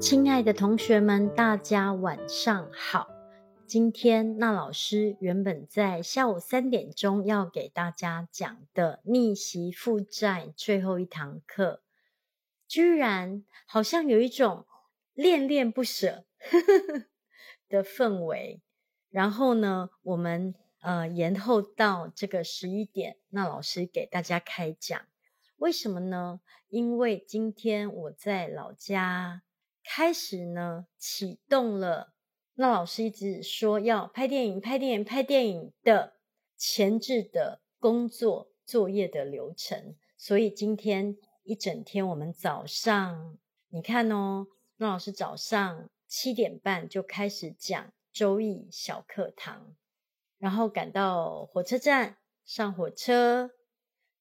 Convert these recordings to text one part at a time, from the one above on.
亲爱的同学们，大家晚上好。今天那老师原本在下午三点钟要给大家讲的逆袭负债最后一堂课，居然好像有一种恋恋不舍 的氛围。然后呢，我们呃延后到这个十一点，那老师给大家开讲。为什么呢？因为今天我在老家。开始呢，启动了。那老师一直说要拍电影、拍电影、拍电影的前置的工作作业的流程。所以今天一整天，我们早上你看哦，那老师早上七点半就开始讲周易小课堂，然后赶到火车站上火车，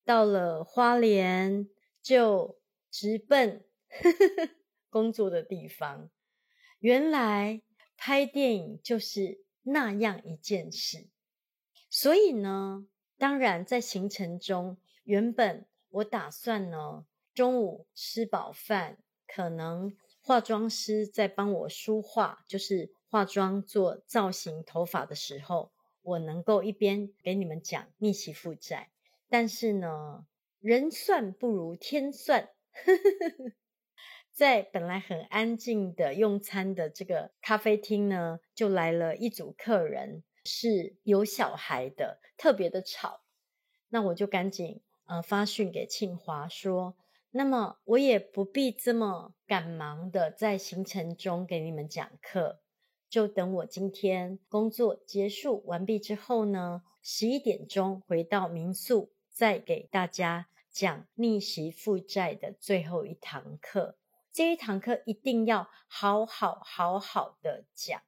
到了花莲就直奔。工作的地方，原来拍电影就是那样一件事。所以呢，当然在行程中，原本我打算呢，中午吃饱饭，可能化妆师在帮我梳化，就是化妆做造型头发的时候，我能够一边给你们讲逆袭负债。但是呢，人算不如天算。在本来很安静的用餐的这个咖啡厅呢，就来了一组客人，是有小孩的，特别的吵。那我就赶紧呃发讯给庆华说，那么我也不必这么赶忙的在行程中给你们讲课，就等我今天工作结束完毕之后呢，十一点钟回到民宿，再给大家讲逆袭负债的最后一堂课。这一堂课一定要好好好好的讲，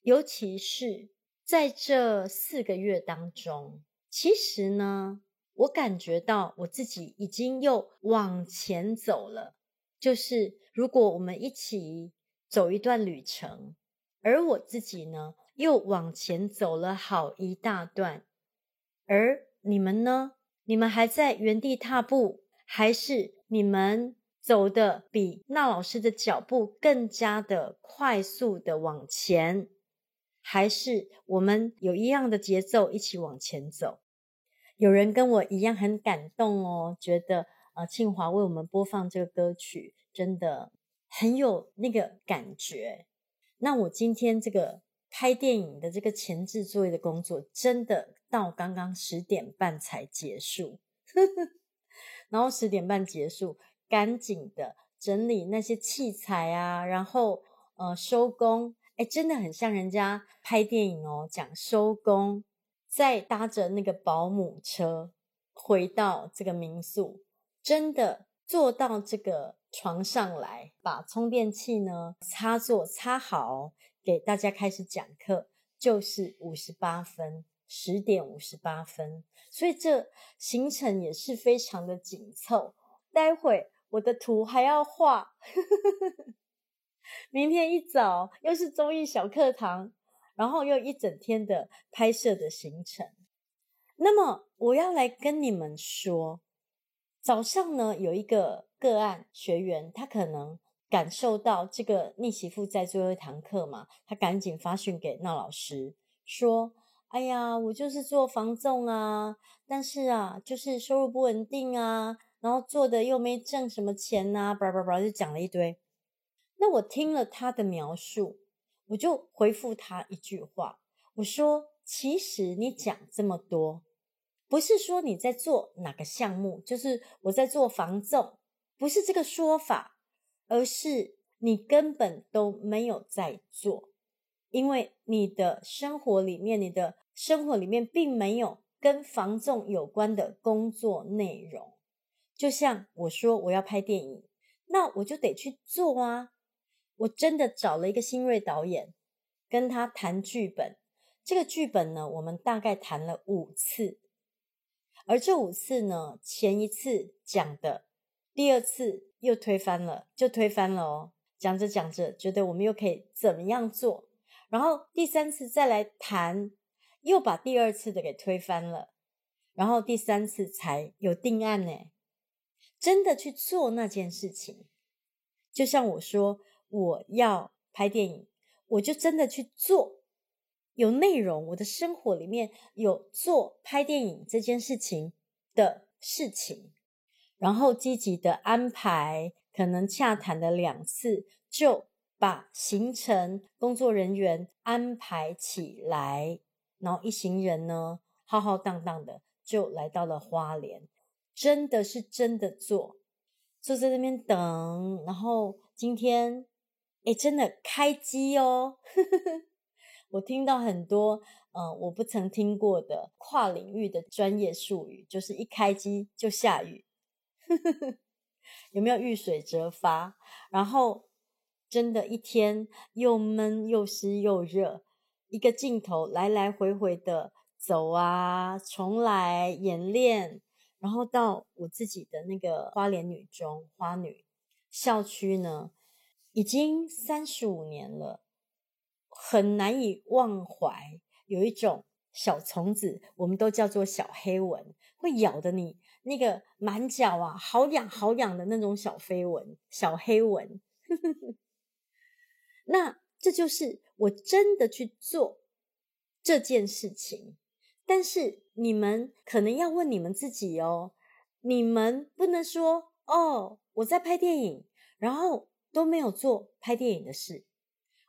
尤其是在这四个月当中，其实呢，我感觉到我自己已经又往前走了。就是如果我们一起走一段旅程，而我自己呢，又往前走了好一大段，而你们呢，你们还在原地踏步，还是你们？走的比那老师的脚步更加的快速的往前，还是我们有一样的节奏一起往前走？有人跟我一样很感动哦，觉得呃庆华为我们播放这个歌曲真的很有那个感觉。那我今天这个拍电影的这个前置作业的工作，真的到刚刚十点半才结束，然后十点半结束。赶紧的整理那些器材啊，然后呃收工，哎，真的很像人家拍电影哦，讲收工，再搭着那个保姆车回到这个民宿，真的坐到这个床上来，把充电器呢插座插好，给大家开始讲课，就是五十八分，十点五十八分，所以这行程也是非常的紧凑，待会。我的图还要画，明天一早又是综艺小课堂，然后又一整天的拍摄的行程。那么我要来跟你们说，早上呢有一个个案学员，他可能感受到这个逆袭负债最后一堂课嘛，他赶紧发讯给娜老师说：“哎呀，我就是做房仲啊，但是啊，就是收入不稳定啊。”然后做的又没挣什么钱呐，叭叭叭就讲了一堆。那我听了他的描述，我就回复他一句话，我说：其实你讲这么多，不是说你在做哪个项目，就是我在做房仲，不是这个说法，而是你根本都没有在做，因为你的生活里面，你的生活里面并没有跟房仲有关的工作内容。就像我说我要拍电影，那我就得去做啊！我真的找了一个新锐导演，跟他谈剧本。这个剧本呢，我们大概谈了五次，而这五次呢，前一次讲的，第二次又推翻了，就推翻了哦。讲着讲着，觉得我们又可以怎么样做，然后第三次再来谈，又把第二次的给推翻了，然后第三次才有定案呢。真的去做那件事情，就像我说，我要拍电影，我就真的去做，有内容，我的生活里面有做拍电影这件事情的事情，然后积极的安排，可能洽谈了两次，就把行程、工作人员安排起来，然后一行人呢，浩浩荡荡的就来到了花莲，真的是真的做。坐在那边等，然后今天，哎，真的开机哦！我听到很多，呃，我不曾听过的跨领域的专业术语，就是一开机就下雨，有没有遇水折发？然后真的，一天又闷又湿又热，一个镜头来来回回的走啊，重来演练。然后到我自己的那个花莲女中花女校区呢，已经三十五年了，很难以忘怀。有一种小虫子，我们都叫做小黑蚊，会咬的你那个满脚啊，好痒好痒的那种小飞蚊、小黑蚊。那这就是我真的去做这件事情。但是你们可能要问你们自己哦，你们不能说哦，我在拍电影，然后都没有做拍电影的事，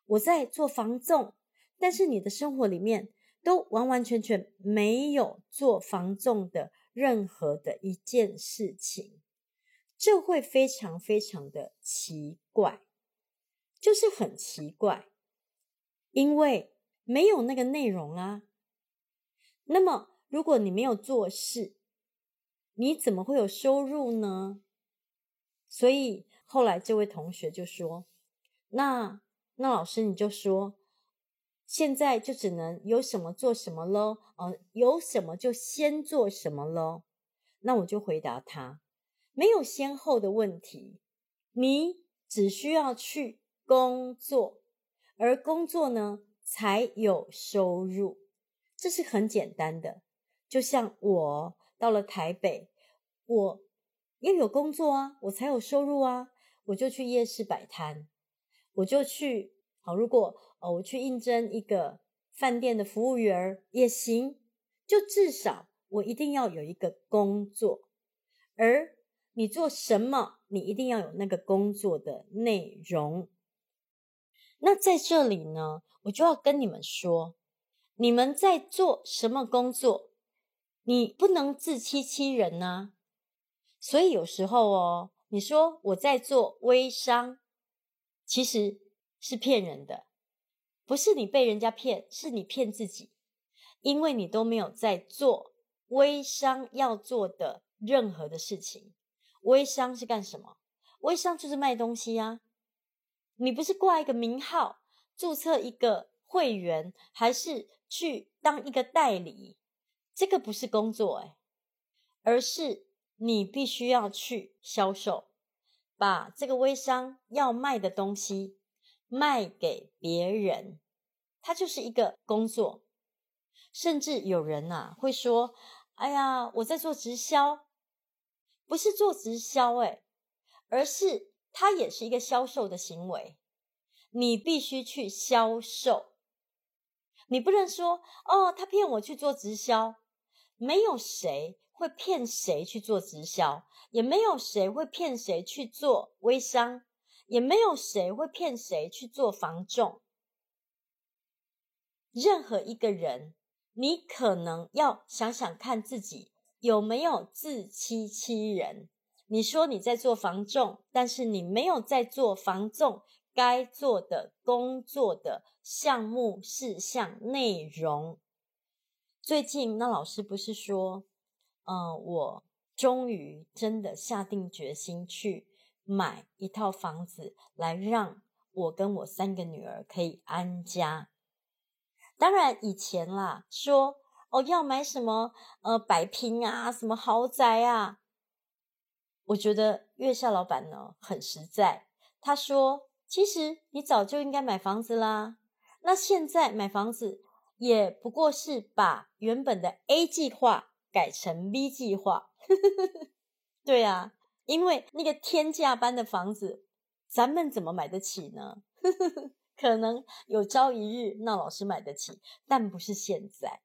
我在做防重，但是你的生活里面都完完全全没有做防重的任何的一件事情，这会非常非常的奇怪，就是很奇怪，因为没有那个内容啊。那么，如果你没有做事，你怎么会有收入呢？所以后来这位同学就说：“那那老师你就说，现在就只能有什么做什么喽，呃，有什么就先做什么喽。”那我就回答他：“没有先后的问题，你只需要去工作，而工作呢，才有收入。”这是很简单的，就像我到了台北，我要有工作啊，我才有收入啊，我就去夜市摆摊，我就去，好，如果我去应征一个饭店的服务员也行，就至少我一定要有一个工作，而你做什么，你一定要有那个工作的内容。那在这里呢，我就要跟你们说。你们在做什么工作？你不能自欺欺人呐、所以有时候哦，你说我在做微商，其实是骗人的。不是你被人家骗，是你骗自己，因为你都没有在做微商要做的任何的事情。微商是干什么？微商就是卖东西呀、啊。你不是挂一个名号，注册一个会员，还是？去当一个代理，这个不是工作哎，而是你必须要去销售，把这个微商要卖的东西卖给别人，它就是一个工作。甚至有人呐会说：“哎呀，我在做直销，不是做直销哎，而是它也是一个销售的行为，你必须去销售。”你不能说哦，他骗我去做直销，没有谁会骗谁去做直销，也没有谁会骗谁去做微商，也没有谁会骗谁去做房仲。任何一个人，你可能要想想看自己有没有自欺欺人。你说你在做房仲，但是你没有在做房仲。该做的工作的项目事项内容。最近那老师不是说，嗯，我终于真的下定决心去买一套房子，来让我跟我三个女儿可以安家。当然以前啦，说哦要买什么呃百平啊，什么豪宅啊，我觉得月下老板呢很实在，他说。其实你早就应该买房子啦，那现在买房子也不过是把原本的 A 计划改成 B 计划。对啊，因为那个天价般的房子咱们怎么买得起呢？可能有朝一日，那老师买得起，但不是现在。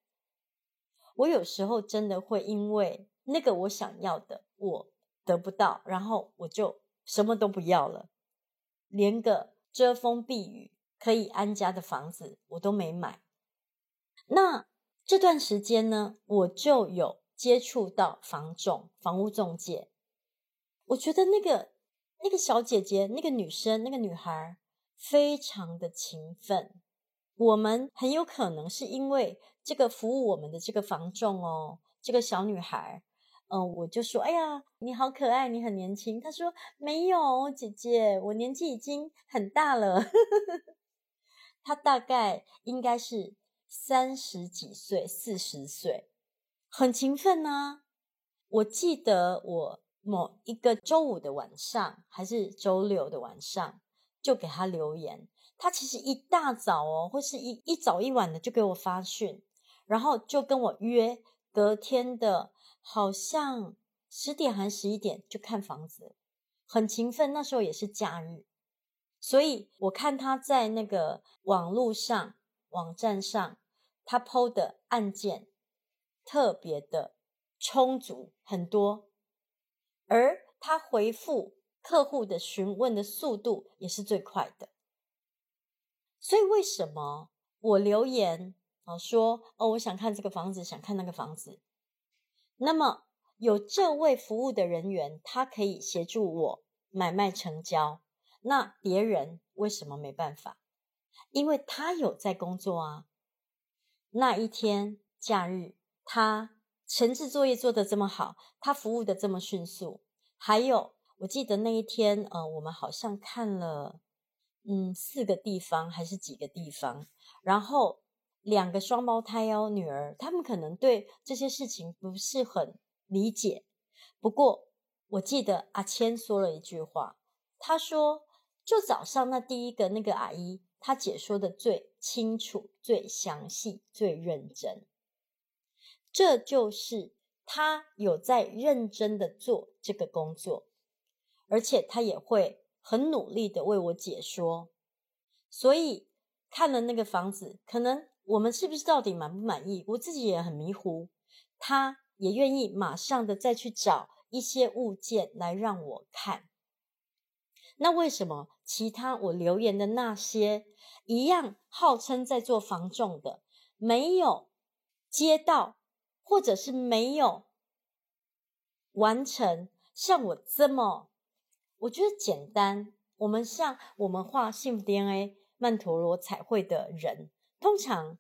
我有时候真的会因为那个我想要的，我得不到，然后我就什么都不要了，连个遮风避雨、可以安家的房子我都没买。那这段时间呢，我就有接触到房仲、房屋中介。我觉得那个那个小姐姐、那个女生、那个女孩非常的勤奋。我们很有可能是因为这个服务我们的这个房仲哦，这个小女孩，嗯、我就说，哎呀，你好可爱，你很年轻。他说没有，姐姐，我年纪已经很大了。他大概应该是。三十几岁、四十岁，很勤奋呢、啊。我记得我某一个周五的晚上，还是周六的晚上，就给他留言。他其实一大早哦，或是一一早一晚的就给我发讯，然后就跟我约隔天的，好像十点还是十一点就看房子，很勤奋。那时候也是假日，所以我看他在那个网络上、网站上。他 PO 的案件特别的充足，很多，而他回复客户的询问的速度也是最快的。所以为什么我留言啊说哦，我想看这个房子，想看那个房子，那么有这位服务的人员，他可以协助我买卖成交，那别人为什么没办法？因为他有在工作啊。那一天假日，他前置作业做得这么好，他服务的这么迅速，还有我记得那一天，呃，我们好像看了，嗯，四个地方还是几个地方，然后两个双胞胎哦，女儿，他们可能对这些事情不是很理解，不过我记得阿千说了一句话，他说，就早上那第一个那个阿姨。他解说的最清楚、最详细、最认真，这就是他有在认真的做这个工作，而且他也会很努力的为我解说。所以看了那个房子，可能我们是不是到底满不满意？我自己也很迷糊。他也愿意马上的再去找一些物件来让我看。那为什么其他我留言的那些一样号称在做房仲的，没有接到，或者是没有完成像我这么，我觉得简单。我们像我们画幸福 DNA 曼陀罗彩绘的人，通常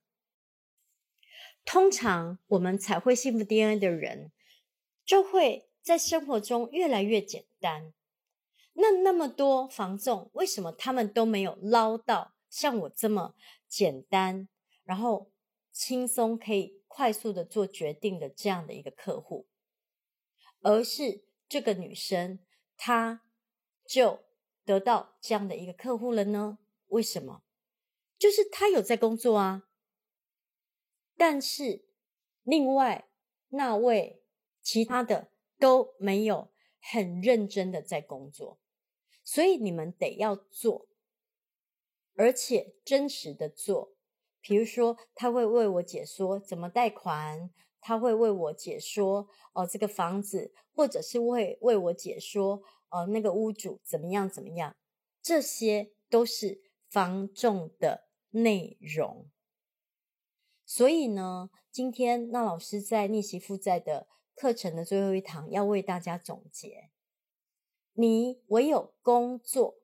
通常我们彩绘幸福 DNA 的人，就会在生活中越来越简单。那那么多房仲，为什么他们都没有捞到像我这么简单，然后轻松可以快速的做决定的这样的一个客户？而是这个女生，她就得到这样的一个客户了呢？为什么？就是他有在工作啊，但是另外那位其他的都没有很认真的在工作。所以你们得要做，而且真实的做。比如说，他会为我解说怎么贷款，他会为我解说哦这个房子，或者是会为我解说哦那个屋主怎么样怎么样，这些都是房仲的内容。所以呢，今天那老师在逆袭负债的课程的最后一堂要为大家总结。你唯有工作，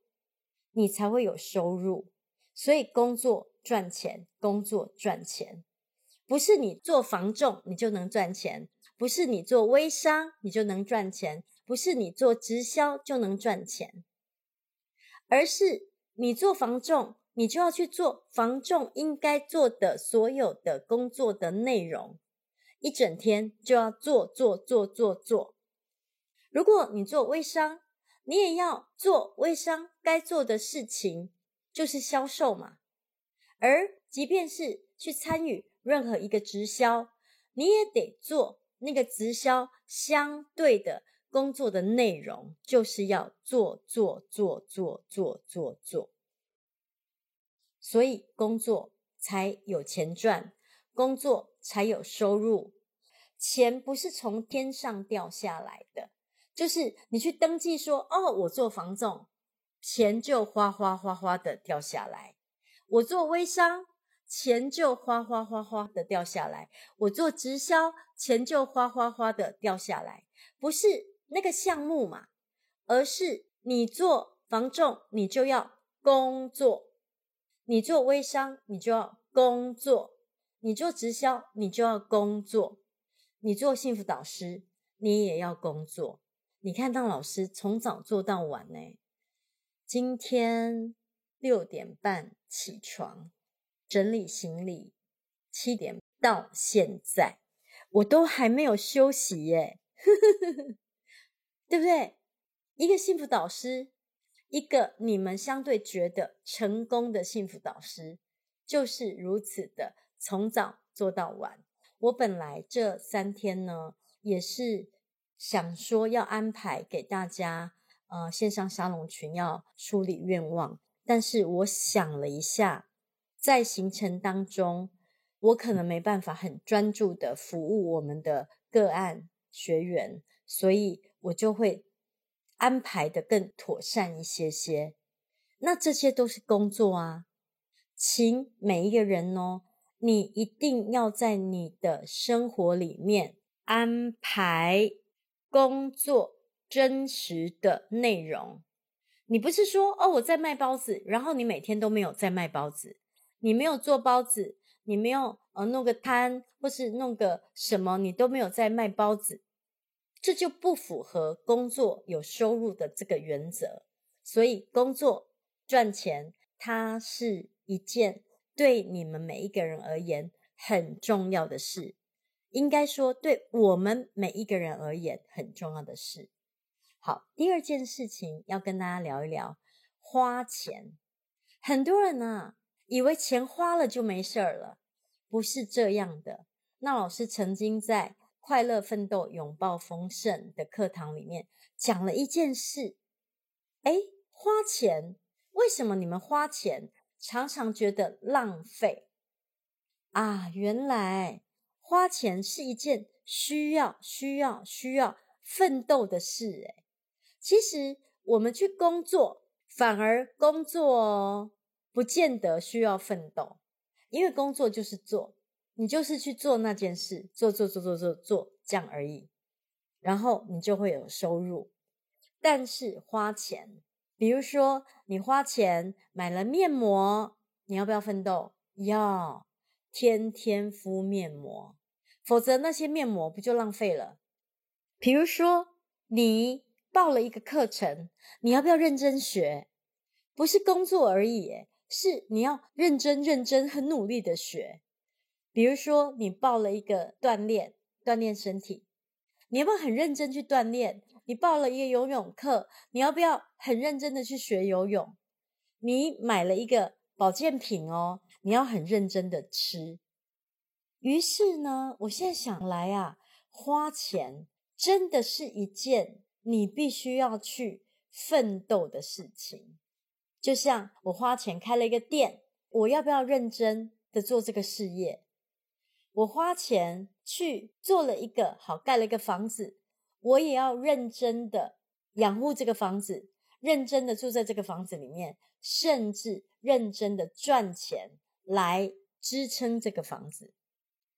你才会有收入。所以工作赚钱，工作赚钱，不是你做房仲你就能赚钱，不是你做微商你就能赚钱，不是你做直销就能赚钱，而是你做房仲，你就要去做房仲应该做的所有的工作的内容，一整天就要做做做做做。如果你做微商，你也要做微商该做的事情，就是销售嘛。而即便是去参与任何一个直销，你也得做那个直销相对的工作的内容就是要做做做做做做做，所以工作才有钱赚，工作才有收入。钱不是从天上掉下来的，就是你去登记说，哦，我做房仲，钱就哗哗哗哗的掉下来；我做微商，钱就哗哗哗哗的掉下来；我做直销，钱就哗哗哗的掉下来。不是那个项目嘛，而是你做房仲，你就要工作；你做微商，你就要工作；你做直销，你就要工作。你做幸福导师，你也要工作。你看当老师从早做到晚呢。今天六点半起床，整理行李，七点到现在，我都还没有休息耶，对不对？一个幸福导师，一个你们相对觉得成功的幸福导师，就是如此的从早做到晚。我本来这三天呢，也是想说要安排给大家，呃，线上沙龙群要梳理愿望，但是我想了一下，在行程当中，我可能没办法很专注的服务我们的个案学员，所以我就会安排的更妥善一些些。那这些都是工作啊，请每一个人哦。你一定要在你的生活里面安排工作真实的内容。你不是说哦，我在卖包子，然后你每天都没有在卖包子，你没有做包子，你没有呃弄个摊或是弄个什么，你都没有在卖包子，这就不符合工作有收入的这个原则。所以工作赚钱，它是一件。对你们每一个人而言很重要的事，应该说对我们每一个人而言很重要的事。好，第二件事情要跟大家聊一聊花钱。很多人呢，以为钱花了就没事了，不是这样的。那老师曾经在《快乐奋斗，拥抱丰盛》的课堂里面讲了一件事。哎，花钱，为什么你们花钱？常常觉得浪费啊！原来花钱是一件需要、需要、需要奋斗的事诶。其实我们去工作，反而工作哦，不见得需要奋斗，因为工作就是做，你就是去做那件事，做做做做做做这样而已，然后你就会有收入。但是花钱。比如说，你花钱买了面膜，你要不要奋斗？要，天天敷面膜，否则那些面膜不就浪费了？比如说，你报了一个课程，你要不要认真学？不是工作而已，是你要认真、认真、很努力的学。比如说，你报了一个锻炼，锻炼身体，你要不要很认真去锻炼？你报了一个游泳课，你要不要很认真的去学游泳？你买了一个保健品哦，你要很认真的吃。于是呢，我现在想来啊，花钱真的是一件你必须要去奋斗的事情。就像我花钱开了一个店，我要不要认真的做这个事业？我花钱去做了一个好，盖了一个房子。我也要认真的养护这个房子，认真的住在这个房子里面，甚至认真的赚钱来支撑这个房子。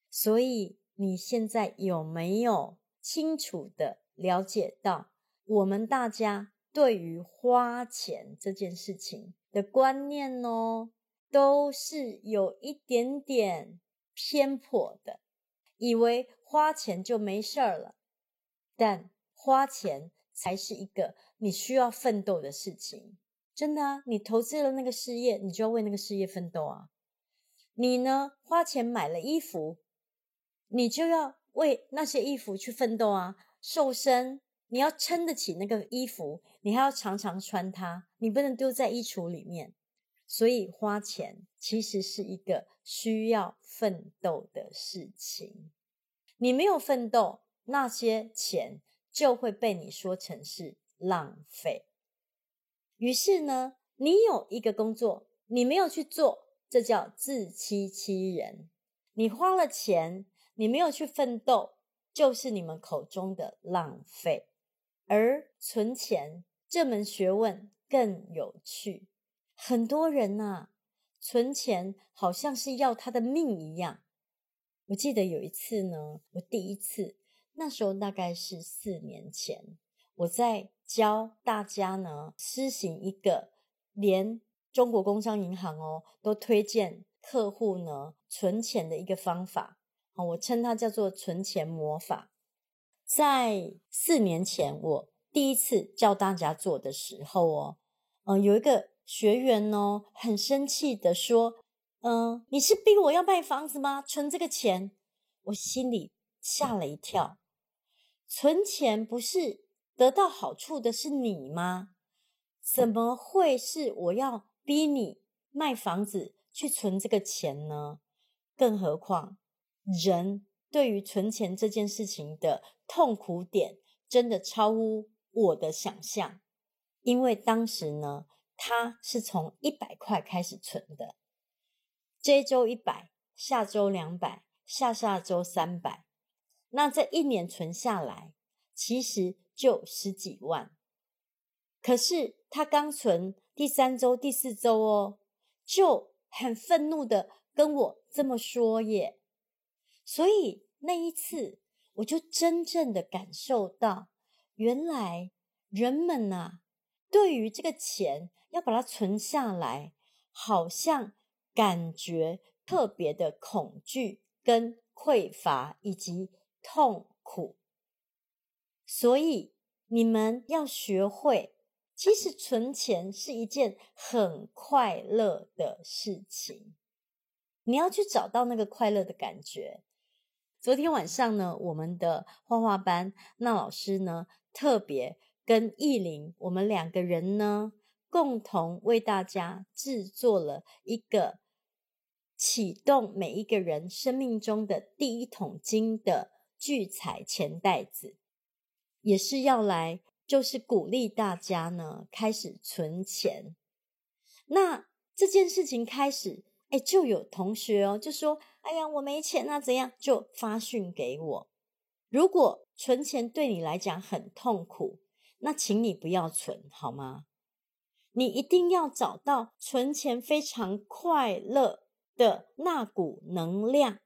所以你现在有没有清楚的了解到，我们大家对于花钱这件事情的观念呢，都是有一点点偏颇的，以为花钱就没事儿了。但花钱才是一个你需要奋斗的事情，真的啊！你投资了那个事业，你就要为那个事业奋斗啊！你呢，花钱买了衣服，你就要为那些衣服去奋斗啊！瘦身，你要撑得起那个衣服，你还要常常穿它，你不能丢在衣橱里面。所以花钱其实是一个需要奋斗的事情，你没有奋斗。那些钱就会被你说成是浪费。于是呢，你有一个工作，你没有去做，这叫自欺欺人。你花了钱，你没有去奋斗，就是你们口中的浪费。而存钱这门学问更有趣，很多人呐、存钱好像是要他的命一样。我记得有一次呢，我第一次，那时候大概是四年前，我在教大家呢，施行一个连中国工商银行哦都推荐客户呢存钱的一个方法，我称它叫做存钱魔法。在四年前，我第一次教大家做的时候哦，嗯、有一个学员哦，很生气的说：“嗯、呃，你是逼我要卖房子吗？存这个钱？”我心里吓了一跳。存钱不是得到好处的是你吗？怎么会是我要逼你卖房子去存这个钱呢？更何况，人对于存钱这件事情的痛苦点，真的超乎我的想象。因为当时呢，他是从一百块开始存的，这周一百，下周两百，下下周三百，那这一年存下来，其实就十几万。可是他刚存第三周、第四周哦，就很愤怒的跟我这么说耶。所以那一次，我就真正的感受到，原来人们呐、啊，对于这个钱要把它存下来，好像感觉特别的恐惧、跟匮乏以及痛苦。所以你们要学会，其实存钱是一件很快乐的事情。你要去找到那个快乐的感觉。昨天晚上呢，我们的画画班那老师呢，特别跟艺玲，我们两个人呢，共同为大家制作了一个启动每一个人生命中的第一桶金的聚财钱袋子，也是要来就是鼓励大家呢，开始存钱。那这件事情开始，哎，就有同学哦，就说。哎呀，我没钱啊，怎样？就发讯给我。如果存钱对你来讲很痛苦，那请你不要存，好吗？你一定要找到存钱非常快乐的那股能量，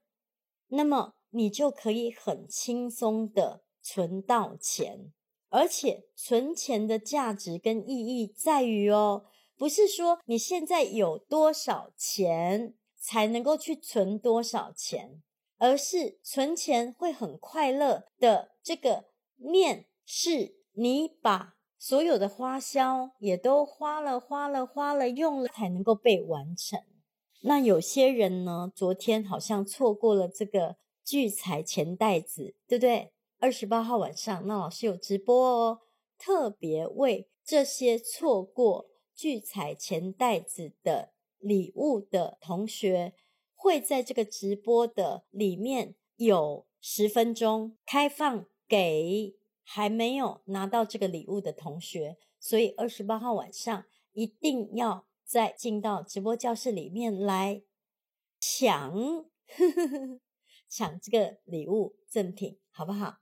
那么你就可以很轻松的存到钱。而且存钱的价值跟意义在于哦，不是说你现在有多少钱。才能够去存多少钱，而是存钱会很快乐的这个念，是你把所有的花销也都花了、花了、花了、用了，才能够被完成。那有些人呢，昨天好像错过了这个聚财钱袋子，对不对？二十八号晚上，那老师有直播哦，特别为这些错过聚财钱袋子的。礼物的同学会在这个直播的里面有十分钟开放给还没有拿到这个礼物的同学，所以二十八号晚上一定要再进到直播教室里面来抢，抢这个礼物赠品，好不好？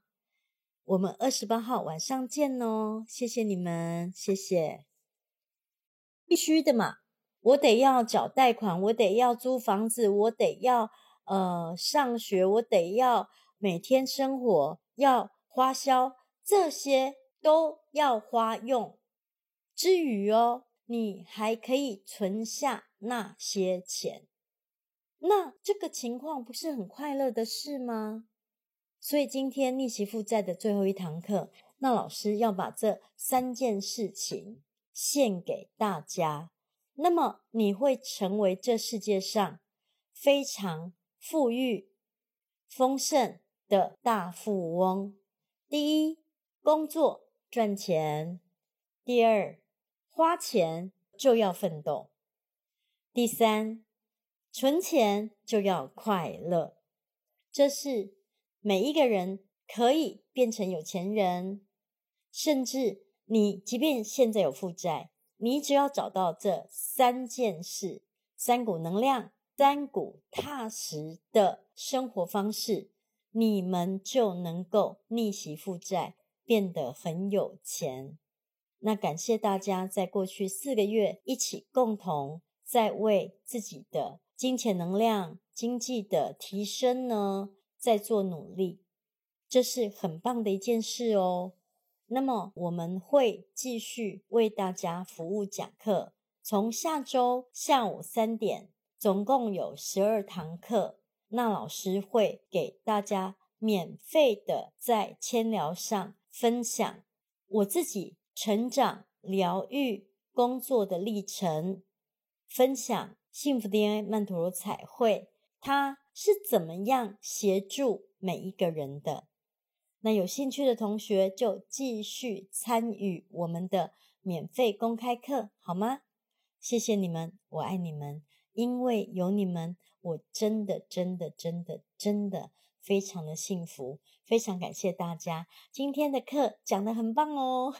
我们二十八号晚上见哦，谢谢你们，谢谢，必须的嘛。我得要缴贷款，我得要租房子，我得要呃上学，我得要每天生活要花销，这些都要花用。之余哦，你还可以存下那些钱，那这个情况不是很快乐的事吗？所以今天逆袭负债的最后一堂课，那老师要把这三件事情献给大家。那么你会成为这世界上非常富裕、丰盛的大富翁。第一，工作赚钱；第二，花钱就要奋斗；第三，存钱就要快乐。这是每一个人可以变成有钱人，甚至你即便现在有负债，你只要找到这三件事：三股能量、三股踏实的生活方式，你们就能够逆袭负债，变得很有钱。那感谢大家在过去四个月一起共同在为自己的金钱能量、经济的提升呢，在做努力，这是很棒的一件事哦。那么我们会继续为大家服务讲课，从下周下午三点，总共有十二堂课，那老师会给大家免费的在千聊上分享我自己。成长、疗愈、工作的历程，分享幸福 DNA 曼陀罗彩绘，它是怎么样协助每一个人的？那有兴趣的同学就继续参与我们的免费公开课，好吗？谢谢你们，我爱你们，因为有你们，我真的、真的、真的、真的非常的幸福。非常感谢大家，今天的课讲得很棒哦，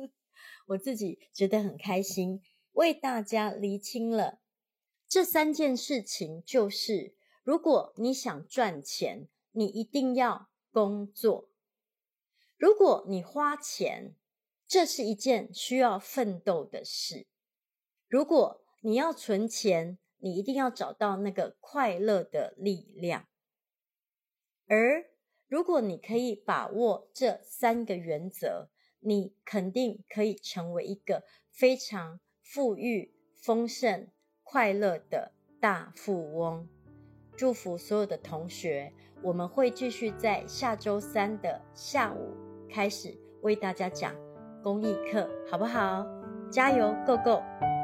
我自己觉得很开心，为大家厘清了这三件事情，就是如果你想赚钱，你一定要工作；如果你花钱，这是一件需要奋斗的事；如果你要存钱，你一定要找到那个快乐的力量，而如果你可以把握这三个原则，你肯定可以成为一个非常富裕、丰盛、快乐的大富翁。祝福所有的同学，我们会继续在下周三的下午开始为大家讲公益课，好不好？加油，Go Go！